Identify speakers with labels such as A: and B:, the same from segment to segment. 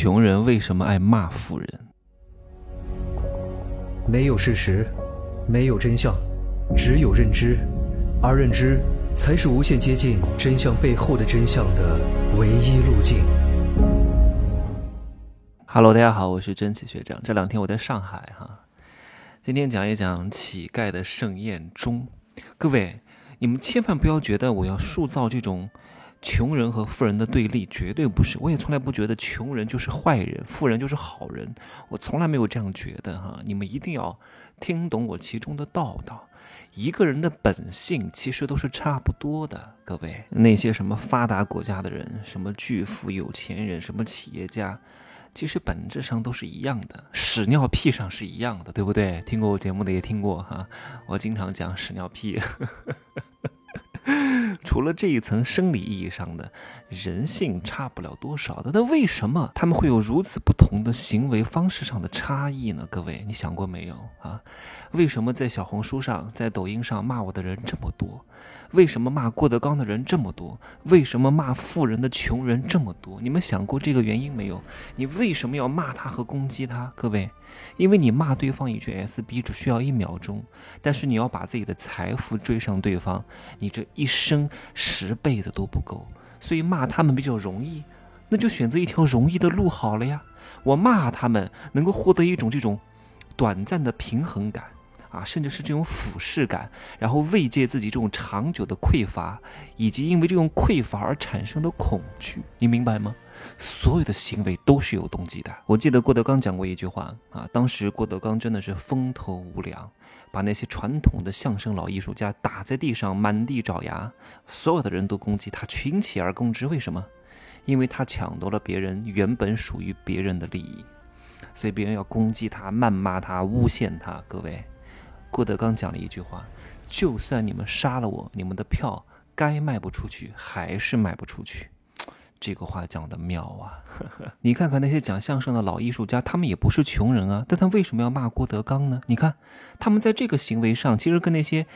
A: 穷人为什么爱骂富人？
B: 没有事实，没有真相，只有认知，而认知才是无限接近真相背后的真相的唯一路径。
A: Hello，大家好，我是真奇学长。这两天我在上海哈，今天讲一讲乞丐的盛宴中。各位，你们千万不要觉得我要塑造这种。穷人和富人的对立绝对不是，我也从来不觉得穷人就是坏人，富人就是好人，我从来没有这样觉得哈。你们一定要听懂我其中的道道。一个人的本性其实都是差不多的，各位，那些什么发达国家的人，什么巨富有钱人，什么企业家，其实本质上都是一样的，屎尿屁上是一样的，对不对？听过我节目的也听过哈，我经常讲屎尿屁。除了这一层生理意义上的人性差不了多少的，那为什么他们会有如此不同的行为方式上的差异呢？各位，你想过没有啊？为什么在小红书上、在抖音上骂我的人这么多？为什么骂郭德纲的人这么多？为什么骂富人的穷人这么多？你们想过这个原因没有？你为什么要骂他和攻击他？各位，因为你骂对方一句 SB 只需要一秒钟，但是你要把自己的财富追上对方，你这一生十辈子都不够。所以骂他们比较容易，那就选择一条容易的路好了呀。我骂他们能够获得一种这种短暂的平衡感。啊，甚至是这种俯视感，然后慰藉自己这种长久的匮乏，以及因为这种匮乏而产生的恐惧，你明白吗？所有的行为都是有动机的。我记得郭德纲讲过一句话啊，当时郭德纲真的是风头无两，把那些传统的相声老艺术家打在地上，满地找牙，所有的人都攻击他，群起而攻之。为什么？因为他抢夺了别人原本属于别人的利益，所以别人要攻击他、谩骂他、诬陷他。各位。郭德纲讲了一句话：“就算你们杀了我，你们的票该卖不出去还是卖不出去。”这个话讲的妙啊！你看看那些讲相声的老艺术家，他们也不是穷人啊，但他为什么要骂郭德纲呢？你看，他们在这个行为上，其实跟那些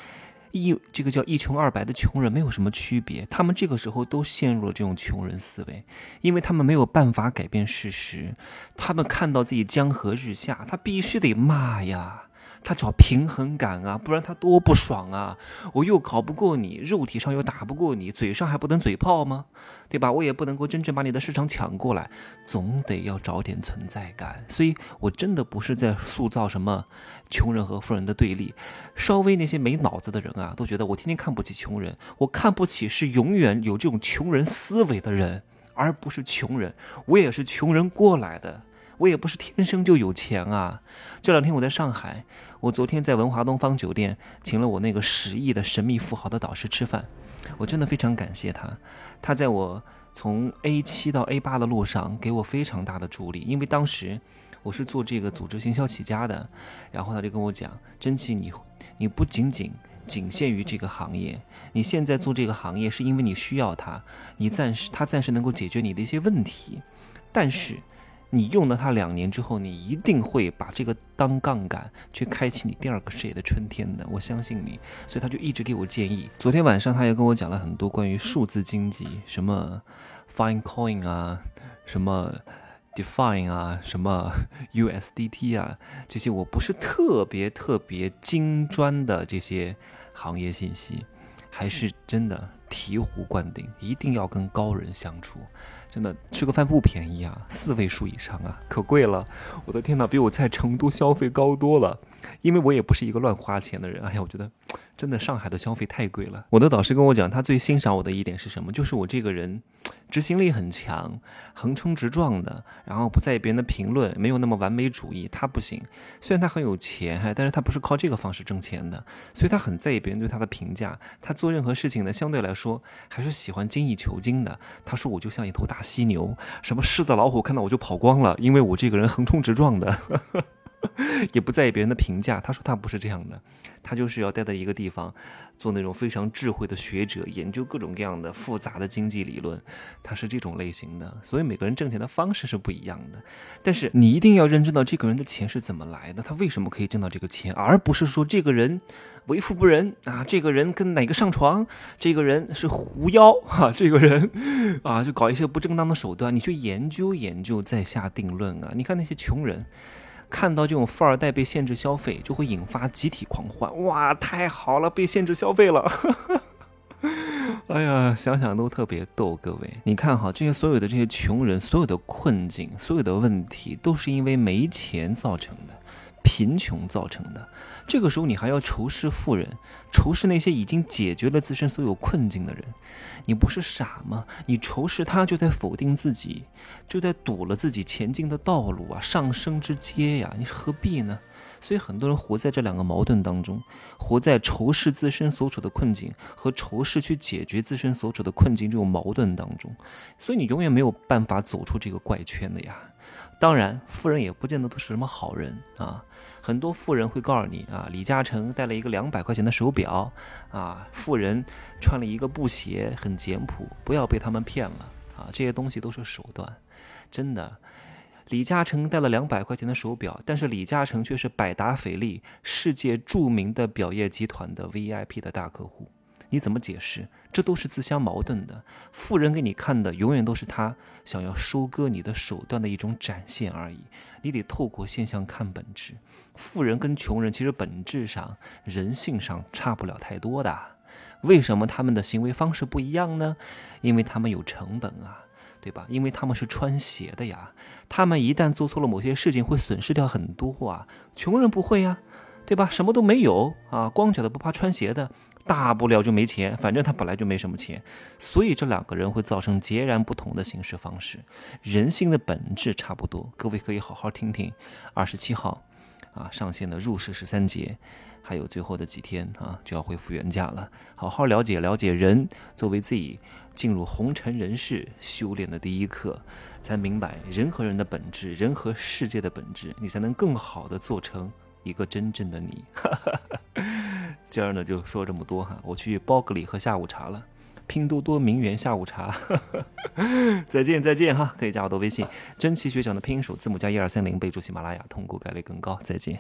A: 一这个叫一穷二白的穷人没有什么区别。他们这个时候都陷入了这种穷人思维，因为他们没有办法改变事实，他们看到自己江河日下，他必须得骂呀。他找平衡感啊，不然他多不爽啊！我又考不过你，肉体上又打不过你，嘴上还不能嘴炮吗？对吧？我也不能够真正把你的市场抢过来，总得要找点存在感。所以我真的不是在塑造什么穷人和富人的对立。稍微那些没脑子的人啊，都觉得我天天看不起穷人，我看不起是永远有这种穷人思维的人，而不是穷人。我也是穷人过来的。我也不是天生就有钱啊！这两天我在上海，我昨天在文华东方酒店请了我那个十亿的神秘富豪的导师吃饭，我真的非常感谢他。他在我从 A 七到 A 八的路上给我非常大的助力，因为当时我是做这个组织行销起家的，然后他就跟我讲：“真奇，你你不仅仅仅限于这个行业，你现在做这个行业是因为你需要它，你暂时他暂时能够解决你的一些问题，但是。”你用了它两年之后，你一定会把这个当杠杆去开启你第二个事业的春天的，我相信你。所以他就一直给我建议。昨天晚上他也跟我讲了很多关于数字经济，什么 Fine Coin 啊，什么 Define 啊，什么 USDT 啊，这些我不是特别特别精专的这些行业信息，还是真的醍醐灌顶，一定要跟高人相处。真的吃个饭不便宜啊，四位数以上啊，可贵了！我的天哪，比我在成都消费高多了。因为我也不是一个乱花钱的人，哎呀，我觉得真的上海的消费太贵了。我的导师跟我讲，他最欣赏我的一点是什么？就是我这个人执行力很强，横冲直撞的，然后不在意别人的评论，没有那么完美主义。他不行，虽然他很有钱，但是他不是靠这个方式挣钱的，所以他很在意别人对他的评价。他做任何事情呢，相对来说说还是喜欢精益求精的。他说我就像一头大犀牛，什么狮子老虎看到我就跑光了，因为我这个人横冲直撞的。也不在意别人的评价。他说他不是这样的，他就是要待在一个地方，做那种非常智慧的学者，研究各种各样的复杂的经济理论。他是这种类型的，所以每个人挣钱的方式是不一样的。但是你一定要认知到这个人的钱是怎么来的，他为什么可以挣到这个钱，而不是说这个人为富不仁啊，这个人跟哪个上床，这个人是狐妖哈，这个人啊就搞一些不正当的手段。你去研究研究再下定论啊！你看那些穷人。看到这种富二代被限制消费，就会引发集体狂欢。哇，太好了，被限制消费了！哎呀，想想都特别逗。各位，你看哈，这些所有的这些穷人，所有的困境，所有的问题，都是因为没钱造成的。贫穷造成的，这个时候你还要仇视富人，仇视那些已经解决了自身所有困境的人，你不是傻吗？你仇视他，就在否定自己，就在堵了自己前进的道路啊，上升之阶呀，你何必呢？所以很多人活在这两个矛盾当中，活在仇视自身所处的困境和仇视去解决自身所处的困境这种矛盾当中，所以你永远没有办法走出这个怪圈的呀。当然，富人也不见得都是什么好人啊。很多富人会告诉你啊，李嘉诚戴了一个两百块钱的手表啊，富人穿了一个布鞋，很简朴，不要被他们骗了啊。这些东西都是手段，真的。李嘉诚戴了两百块钱的手表，但是李嘉诚却是百达翡丽世界著名的表业集团的 VIP 的大客户。你怎么解释？这都是自相矛盾的。富人给你看的永远都是他想要收割你的手段的一种展现而已。你得透过现象看本质。富人跟穷人其实本质上、人性上差不了太多的。为什么他们的行为方式不一样呢？因为他们有成本啊，对吧？因为他们是穿鞋的呀。他们一旦做错了某些事情，会损失掉很多啊。穷人不会呀，对吧？什么都没有啊，光脚的不怕穿鞋的。大不了就没钱，反正他本来就没什么钱，所以这两个人会造成截然不同的行事方式。人性的本质差不多，各位可以好好听听。二十七号啊上线的入世十三节，还有最后的几天啊就要恢复原价了。好好了解了解人，作为自己进入红尘人世修炼的第一课，才明白人和人的本质，人和世界的本质，你才能更好的做成一个真正的你。今儿呢就说这么多哈，我去包个里喝下午茶了，拼多多名媛下午茶，再见再见哈，可以加我的微信，真奇学长的拼音首字母加一二三零，备注喜马拉雅，通过概率更高，再见。